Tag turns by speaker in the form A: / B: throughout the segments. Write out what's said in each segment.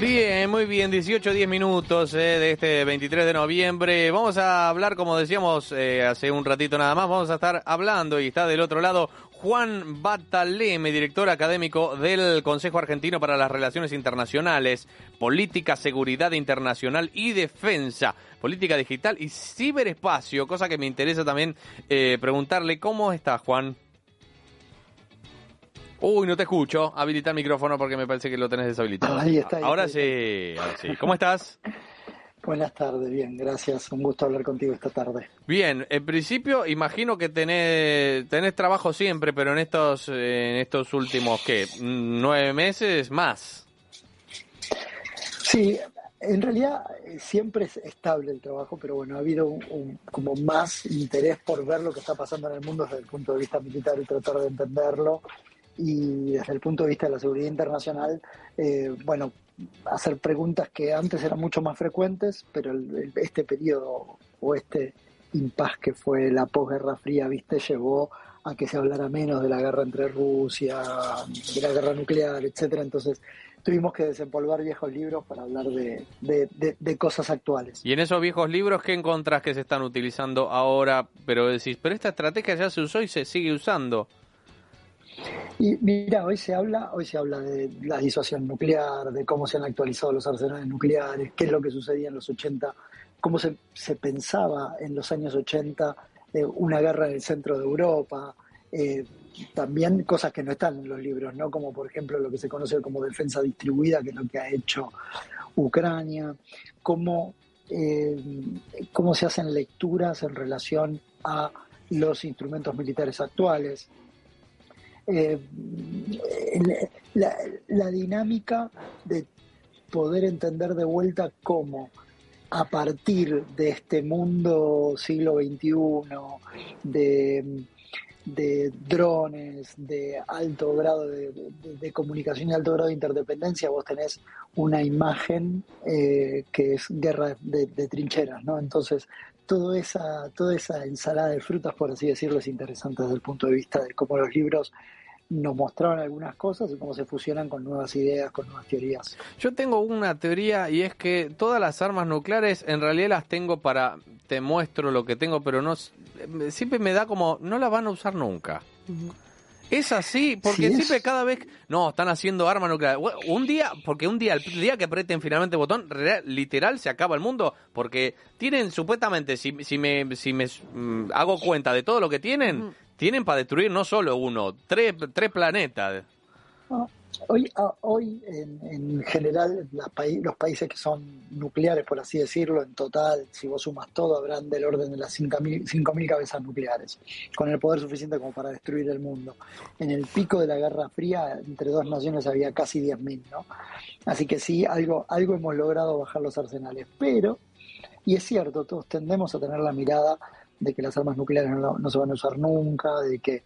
A: Bien, muy bien, 18, 10 minutos eh, de este 23 de noviembre. Vamos a hablar, como decíamos eh, hace un ratito nada más, vamos a estar hablando y está del otro lado Juan Bataleme, director académico del Consejo Argentino para las Relaciones Internacionales, Política, Seguridad Internacional y Defensa, Política Digital y Ciberespacio, cosa que me interesa también eh, preguntarle, ¿cómo está Juan? Uy, no te escucho. Habilita el micrófono porque me parece que lo tenés deshabilitado.
B: Ahí está. ahí
A: ahora,
B: está,
A: sí, ahora sí. ¿Cómo estás?
B: Buenas tardes, bien, gracias. Un gusto hablar contigo esta tarde.
A: Bien, en principio imagino que tenés, tenés trabajo siempre, pero en estos, en estos últimos, ¿qué? ¿Nueve meses más?
B: Sí, en realidad eh, siempre es estable el trabajo, pero bueno, ha habido un, un- como más interés por ver lo que está pasando en el mundo desde el punto de vista militar y tratar de entenderlo. Y desde el punto de vista de la seguridad internacional, eh, bueno, hacer preguntas que antes eran mucho más frecuentes, pero el- este periodo o este impas que fue la posguerra fría, viste, llevó a que se hablara menos de la guerra entre Rusia, de la guerra nuclear, etcétera. Entonces tuvimos que desempolvar viejos libros para hablar de, de- de- de cosas actuales.
A: Y en esos viejos libros, ¿qué encontrás que se están utilizando ahora? Pero decís, pero esta estrategia ya se usó y se sigue usando.
B: Y mira, hoy se habla, hoy se habla de la disuasión nuclear, de cómo se han actualizado los arsenales nucleares, qué es lo que sucedía en los 80, cómo se, se pensaba en los años 80 eh, una guerra en el centro de Europa, eh, también cosas que no están en los libros, ¿no? Como por ejemplo lo que se conoce como defensa distribuida, que es lo que ha hecho Ucrania, cómo, eh, cómo se hacen lecturas en relación a los instrumentos militares actuales. Eh, la, dinámica de poder entender de vuelta cómo a partir de este mundo siglo XXI, de, drones, de alto grado de, comunicación y alto grado de interdependencia, vos tenés una imagen eh, que es guerra de trincheras, ¿no? Entonces, toda esa, toda esa ensalada de frutas, por así decirlo, es interesante desde el punto de vista de cómo los libros nos mostraron algunas cosas y cómo se fusionan con nuevas ideas, con nuevas teorías.
A: Yo tengo una teoría y es que todas las armas nucleares en realidad las tengo para te muestro lo que tengo, pero no siempre me da como no la van a usar nunca. Es así, porque
B: Sí, es-
A: siempre cada vez no están haciendo armas nucleares. Bueno, Un día, porque un día, el día que aprieten finalmente el botón, literal se acaba el mundo, porque tienen supuestamente, si, si me, si me mm, hago cuenta de todo lo que tienen, tienen para destruir no solo uno, tres, tres planetas.
B: Hoy, ah, hoy en, en general, la paí- los países que son nucleares, por así decirlo, en total, si vos sumas todo, habrán del orden de las 5.000 5.000 cabezas nucleares, con el poder suficiente como para destruir el mundo. En el pico de la Guerra Fría, entre dos naciones había casi 10.000, ¿no? Así que sí, algo, algo hemos logrado bajar los arsenales. Pero, y es cierto, todos tendemos a tener la mirada de que las armas nucleares no se van a usar nunca, de que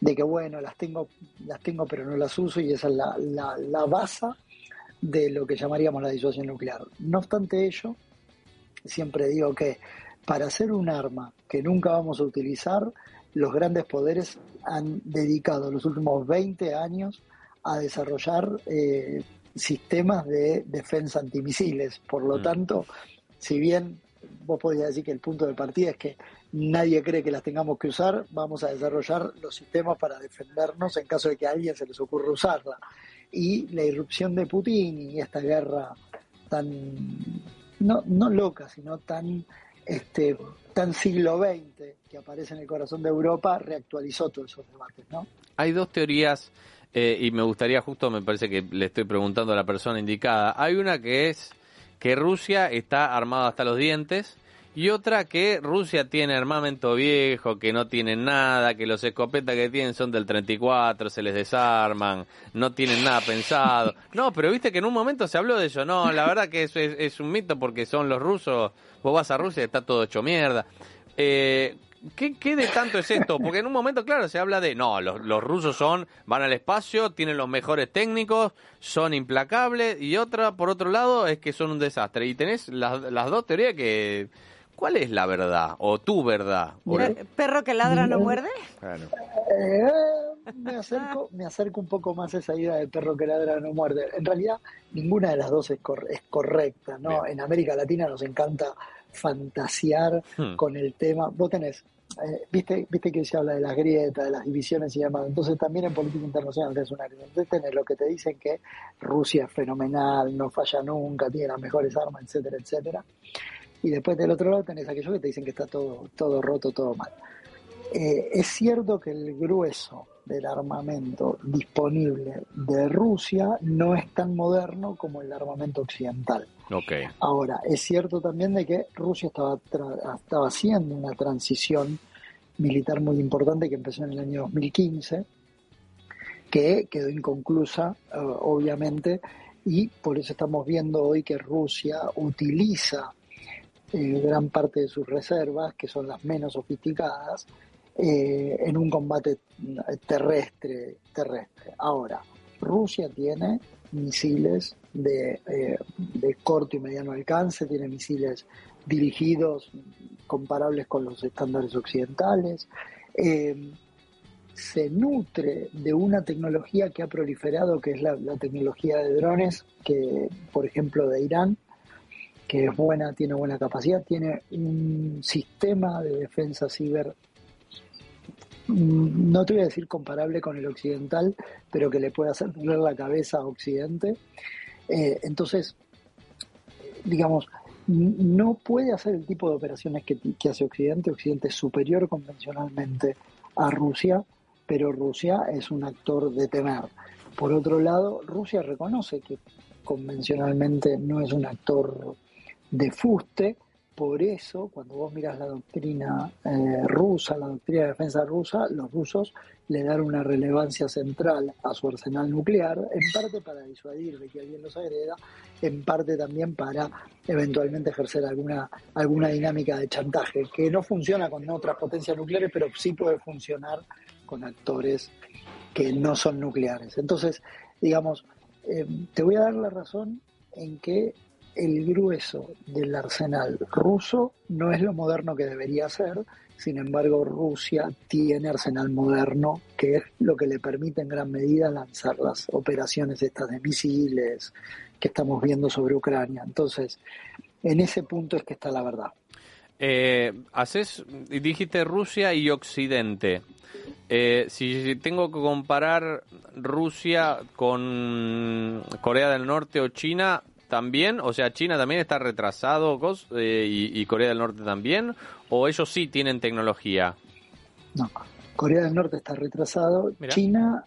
B: de que bueno, las tengo, las tengo pero no las uso y esa es la, la, la base de lo que llamaríamos la disuasión nuclear. No obstante ello, siempre digo que para hacer un arma que nunca vamos a utilizar, los grandes poderes han dedicado los últimos 20 años a desarrollar eh, sistemas de defensa antimisiles. Por lo
A: Mm.
B: tanto, si bien vos podrías decir que el punto de partida es que nadie cree que las tengamos que usar, vamos a desarrollar los sistemas para defendernos en caso de que a alguien se les ocurra usarla. Y la irrupción de Putin y esta guerra tan, no, no loca, sino tan, este, tan siglo XX que aparece en el corazón de Europa, reactualizó todos esos debates, ¿no?
A: Hay dos teorías eh, y me gustaría justo, me parece que le estoy preguntando a la persona indicada. Hay una que es que Rusia está armada hasta los dientes Y otra que Rusia tiene armamento viejo, que no tienen nada, que los escopetas que tienen son del 34, se les desarman, no tienen nada pensado. No, pero viste que en un momento se habló de eso. No, la verdad que eso es, es un mito porque son los rusos. Vos vas a Rusia y está todo hecho mierda. Eh, ¿Qué, ¿Qué, de tanto es esto? Porque en un momento, claro, se habla de, no, los, los, rusos son, van al espacio, tienen los mejores técnicos, son implacables, y otra, por otro lado, es que son un desastre. Y tenés las, las dos teorías que... ¿Cuál es la verdad? ¿O tu verdad? ¿O
C: ¿Perro que ladra no muerde?
B: Claro. Eh, me, acerco, me acerco un poco más a esa idea de perro que ladra no muerde. En realidad, ninguna de las dos es, cor es correcta. ¿no? En América Latina nos encanta fantasear hmm. con el tema. Vos tenés, eh, viste, viste que se habla de las grietas, de las divisiones y demás. Entonces también en política internacional tenés una Entonces tenés lo que te dicen que Rusia es fenomenal, no falla nunca, tiene las mejores armas, etcétera, etcétera. Y después del otro lado tenés aquellos que te dicen que está todo, todo roto, todo mal. Eh, es cierto que el grueso del armamento disponible de Rusia no es tan moderno como el armamento occidental.
A: Okay.
B: Ahora, es cierto también de que Rusia estaba, estaba haciendo una transición militar muy importante que empezó en el año 2015, que quedó inconclusa, uh, obviamente, y por eso estamos viendo hoy que Rusia utiliza eh, gran parte de sus reservas, que son las menos sofisticadas, eh, en un combate terrestre, terrestre. Ahora, Rusia tiene misiles de, eh, de, corto y mediano alcance, tiene misiles dirigidos comparables con los estándares occidentales, eh, se nutre de una tecnología que ha proliferado, que es la, la, tecnología de drones, que por ejemplo de Irán, que es buena, tiene buena capacidad, tiene un sistema de defensa ciber Mm, no te voy a decir comparable con el occidental, pero que le puede hacer poner la cabeza a Occidente. Eh, entonces, digamos, no puede hacer el tipo de operaciones que, que, hace Occidente. Occidente es superior convencionalmente a Rusia, pero Rusia es un actor de temer. Por otro lado, Rusia reconoce que convencionalmente no es un actor de fuste, por eso, cuando vos miras la doctrina eh, rusa, la doctrina de defensa rusa, los rusos le dan una relevancia central a su arsenal nuclear, en parte para disuadir de que alguien los agreda, en parte también para eventualmente ejercer alguna, alguna dinámica de chantaje, que no funciona con otras potencias nucleares, pero sí puede funcionar con actores que no son nucleares. Entonces, digamos, eh, te voy a dar la razón en que el grueso del arsenal ruso no es lo moderno que debería ser, sin embargo Rusia tiene arsenal moderno, que es lo que le permite en gran medida lanzar las operaciones estas de misiles que estamos viendo sobre Ucrania. Entonces, en ese punto es que está la verdad.
A: Eh, haces, dijiste Rusia y Occidente. Eh, si tengo que comparar Rusia con Corea del Norte o China, también? O sea, China también está retrasado eh, y, y, Corea del Norte también, o ellos sí tienen tecnología.
B: No, Corea del Norte está retrasado. China,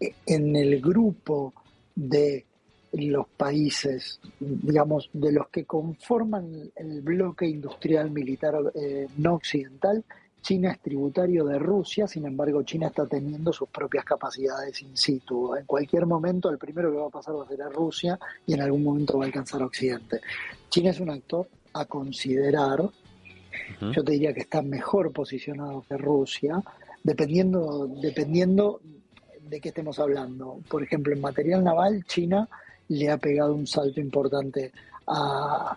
B: eh, en el grupo de los países, digamos, de los que conforman el bloque industrial militar eh, no occidental, China es tributario de Rusia, sin embargo China está teniendo sus propias capacidades in situ. En cualquier momento el primero que va a pasar va a ser a Rusia y en algún momento va a alcanzar a Occidente. China es un actor a considerar, yo te diría que está mejor posicionado que Rusia, dependiendo, dependiendo de qué estemos hablando. Por ejemplo, en material naval, China le ha pegado un salto importante a,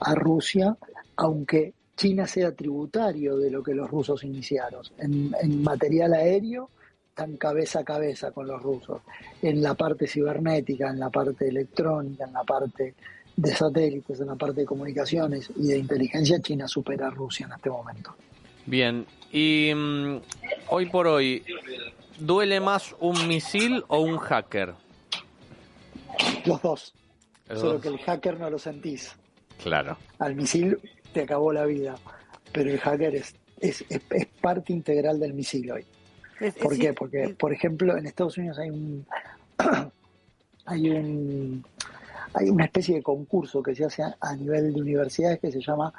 B: a Rusia, aunque China sea tributario de lo que los rusos iniciaron. En, material aéreo están cabeza a cabeza con los rusos. En la parte cibernética, en la parte electrónica, en la parte de satélites, en la parte de comunicaciones y de inteligencia, China supera a Rusia en este momento.
A: Bien, y mm, hoy por hoy, ¿duele más un misil o un hacker?
B: Los dos. Solo que el hacker no lo sentís.
A: Claro.
B: Al misil te acabó la vida. Pero el hacker es, es, es, parte integral del misil hoy. ¿Por qué? Porque, por ejemplo, en Estados Unidos hay un hay un hay una especie de concurso que se hace a, nivel de universidades que se llama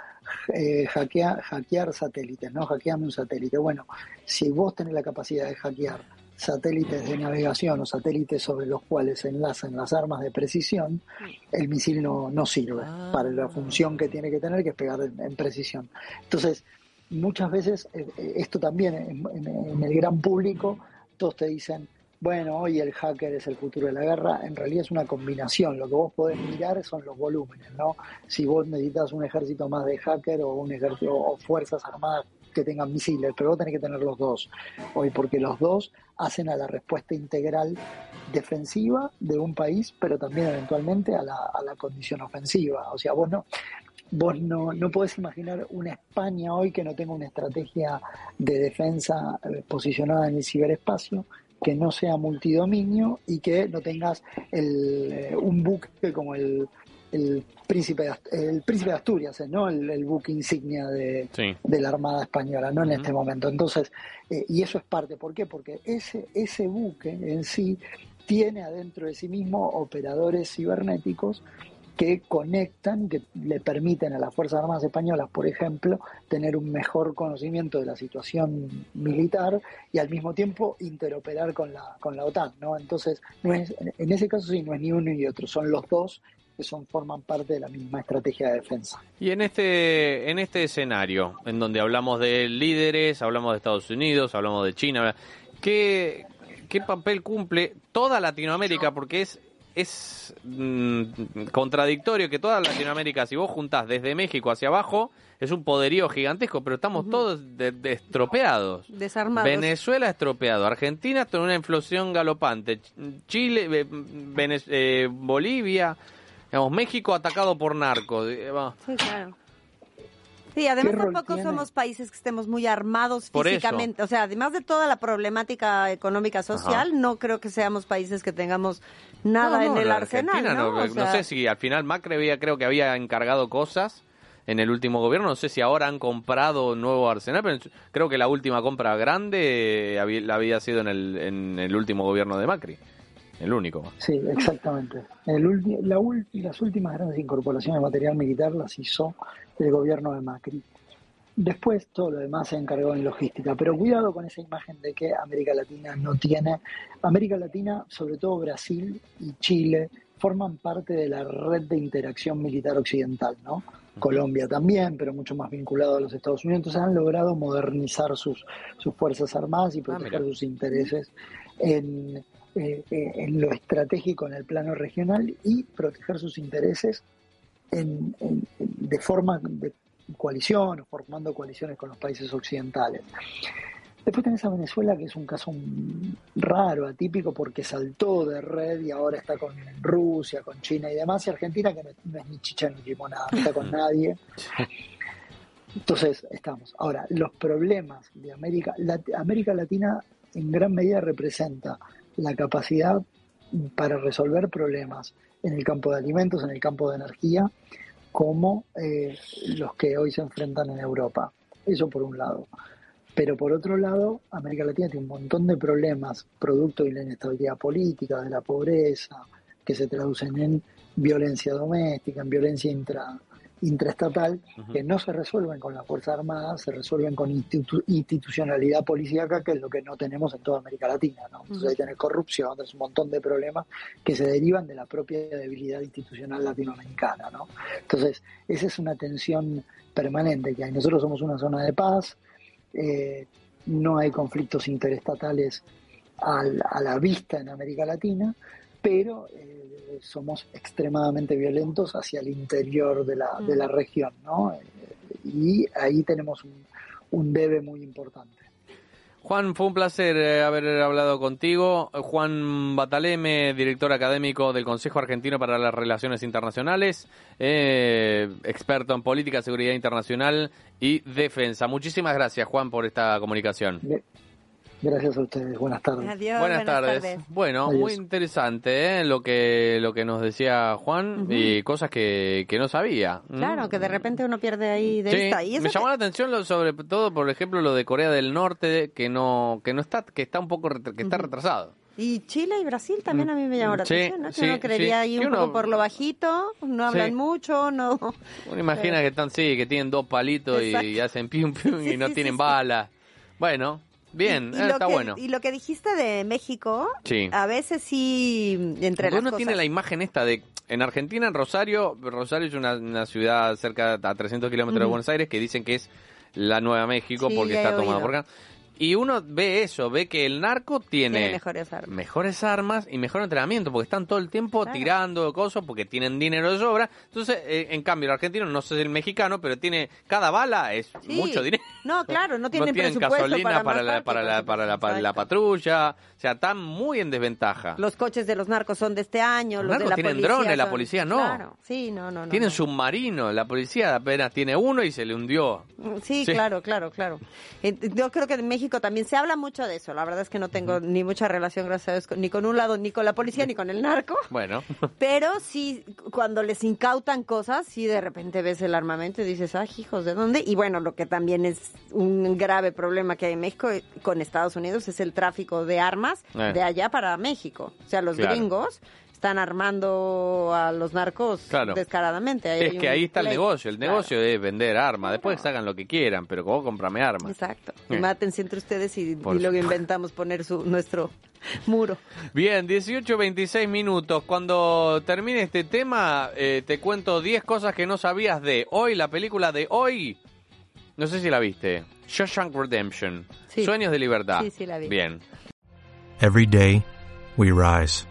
B: eh, hackear satélites, ¿no? Hackeame un satélite. Bueno, si vos tenés la capacidad de hackear satélites de navegación o satélites sobre los cuales se enlazan las armas de precisión, el misil no, no sirve ah. para la función que tiene que tener, que es pegar en, precisión. Entonces, muchas veces, eh, eh, esto también en, el gran público, todos te dicen, bueno, hoy el hacker es el futuro de la guerra, en realidad es una combinación, lo que vos podés mirar son los volúmenes, ¿no? Si vos necesitas un ejército más de hacker o un ejército o fuerzas armadas que tengan misiles, pero vos tenés que tener los dos hoy, porque los dos hacen a la respuesta integral defensiva de un país, pero también eventualmente a la, a la condición ofensiva. O sea, vos no, vos no, no podés imaginar una España hoy que no tenga una estrategia de defensa eh, posicionada en el ciberespacio, que no sea multidominio y que no tengas el, eh, un buque como el, el príncipe de, el príncipe de Asturias. ¿no? El, buque insignia de, la Armada Española, no en este momento. Entonces, eh, y eso es parte, ¿por qué? Porque ese, ese buque en sí tiene adentro de sí mismo operadores cibernéticos que conectan, que le permiten a las Fuerzas Armadas Españolas, por ejemplo, tener un mejor conocimiento de la situación militar y al mismo tiempo interoperar con la, con la OTAN, ¿no? Entonces, no es, en ese caso sí, no es ni uno ni otro, son los dos que son forman parte de la misma estrategia de defensa.
A: Y en este en este escenario, en donde hablamos de líderes, hablamos de Estados Unidos, hablamos de China, ¿qué, qué papel cumple toda Latinoamérica? Porque es es mm, contradictorio que toda Latinoamérica, si vos juntás desde México hacia abajo, es un poderío gigantesco, pero estamos todos estropeados.
C: Desarmados.
A: Venezuela estropeado, Argentina con una inflación galopante, Chile, eh, Bolivia, Digamos, México atacado por narcos.
C: Sí, claro. Sí, además tampoco somos países que estemos muy armados físicamente. O sea, además de toda la problemática económica social, no creo que seamos países que tengamos nada en el arsenal.
A: ¿no? no, sé si al final Macri había, creo que había encargado cosas en el último gobierno. No sé si ahora han comprado nuevo arsenal, pero creo que la última compra grande había, la había sido en el, en el último gobierno de Macri el único.
B: Sí, exactamente. El la las últimas grandes incorporaciones de material militar las hizo el gobierno de Macri. Después todo lo demás se encargó en logística, pero cuidado con esa imagen de que América Latina no tiene. América Latina, sobre todo Brasil y Chile, forman parte de la red de interacción militar occidental, ¿no? Colombia también, pero mucho más vinculado a los Estados Unidos. Entonces han logrado modernizar sus, sus Fuerzas Armadas y ah, proteger sus intereses en, eh, eh, en lo estratégico en el plano regional y proteger sus intereses en, de forma de coalición o formando coaliciones con los países occidentales. Después tenés a Venezuela, que es un caso raro, atípico, porque saltó de red y ahora está con Rusia, con China y demás, y Argentina, que no, es ni chicha ni limonada, no está con nadie. Entonces, estamos. Ahora, los problemas de América, América Latina en gran medida representa la capacidad para resolver problemas en el campo de alimentos, en el campo de energía, como eh, los que hoy se enfrentan en Europa. Eso por un lado. Pero por otro lado, América Latina tiene un montón de problemas producto de la inestabilidad política, de la pobreza, que se traducen en violencia doméstica, en violencia intra, intraestatal que no se resuelven con las Fuerzas Armadas, se resuelven con institucionalidad policíaca, que es lo que no tenemos en toda América Latina. ¿no? Entonces hay tener corrupción, tenés un montón de problemas que se derivan de la propia debilidad institucional latinoamericana. ¿no? Entonces, esa es una tensión permanente que hay. Nosotros somos una zona de paz, eh, no hay conflictos interestatales a la vista en América Latina, pero... Eh, somos extremadamente violentos hacia el interior de la, de la mm. región, ¿no? Y ahí tenemos un, un debe muy importante.
A: Juan, fue un placer eh, haber hablado contigo. Juan Bataleme, director académico del Consejo Argentino para las Relaciones Internacionales, eh, experto en política, seguridad internacional y defensa. Muchísimas gracias, Juan, por esta comunicación.
B: Gracias a ustedes. Buenas tardes.
A: buenas, tardes. Bueno, muy interesante ¿eh? lo que lo que nos decía Juan y cosas que, que no sabía.
C: Claro, que de repente uno pierde ahí de vista.
A: me llamó la atención lo, sobre todo, por ejemplo, lo de Corea del Norte que no que no está que está un poco que está retrasado.
C: Y Chile y Brasil también a mí me llamó la atención, ¿no? Que uno creería ahí un poco por lo bajito, no hablan mucho, no...
A: Uno imagina que están, sí, que tienen dos palitos y, hacen pium pium y no tienen balas. Bueno, Bien, y, está bueno.
C: Y lo que dijiste de México, a veces sí, entre las
A: uno tiene la imagen esta de, en Argentina, en Rosario, Rosario es una, ciudad cerca a 300 kilómetros de Buenos Aires que dicen que es la Nueva México porque está tomada por acá. Y uno ve eso, ve que el narco tiene,
C: mejores, armas.
A: mejores armas y mejor entrenamiento, porque están todo el tiempo tirando cosas, porque tienen dinero de sobra. Entonces, eh, en cambio, el argentino, no sé si el mexicano, pero tiene cada bala es mucho dinero.
C: No, claro, no tienen,
A: no gasolina para, la, para, la, para, la, patrulla. O sea, están muy en desventaja.
C: Los coches de los narcos son de este año, los, de la
A: tienen drones, la policía no.
C: sí, no, no.
A: Tienen submarinos, la policía apenas tiene uno y se le hundió.
C: Sí, sí. claro, claro, claro. Eh, yo creo que en México también se habla mucho de eso. La verdad es que no tengo ni mucha relación, gracias a Dios, ni con un lado, ni con la policía, ni con el narco.
A: Bueno.
C: Pero sí, cuando les incautan cosas, sí de repente ves el armamento y dices, ah, hijos, ¿de dónde? Y bueno, lo que también es un grave problema que hay en México con Estados Unidos es el tráfico de armas eh. de allá para México. O sea, los gringos están armando a los narcos descaradamente.
A: es que ahí está el negocio. El negocio es vender armas. Después hagan lo que quieran, pero como comprame armas.
C: Exacto. Y eh. entre ustedes y, luego inventamos poner su nuestro muro.
A: Bien, 18, 26 minutos. Cuando termine este tema, eh, te cuento 10 cosas que no sabías de hoy, la película de hoy. No sé si la viste. Shawshank Redemption. Sueños de libertad.
C: Sí, sí, la vi.
A: Bien.
D: Every day we rise.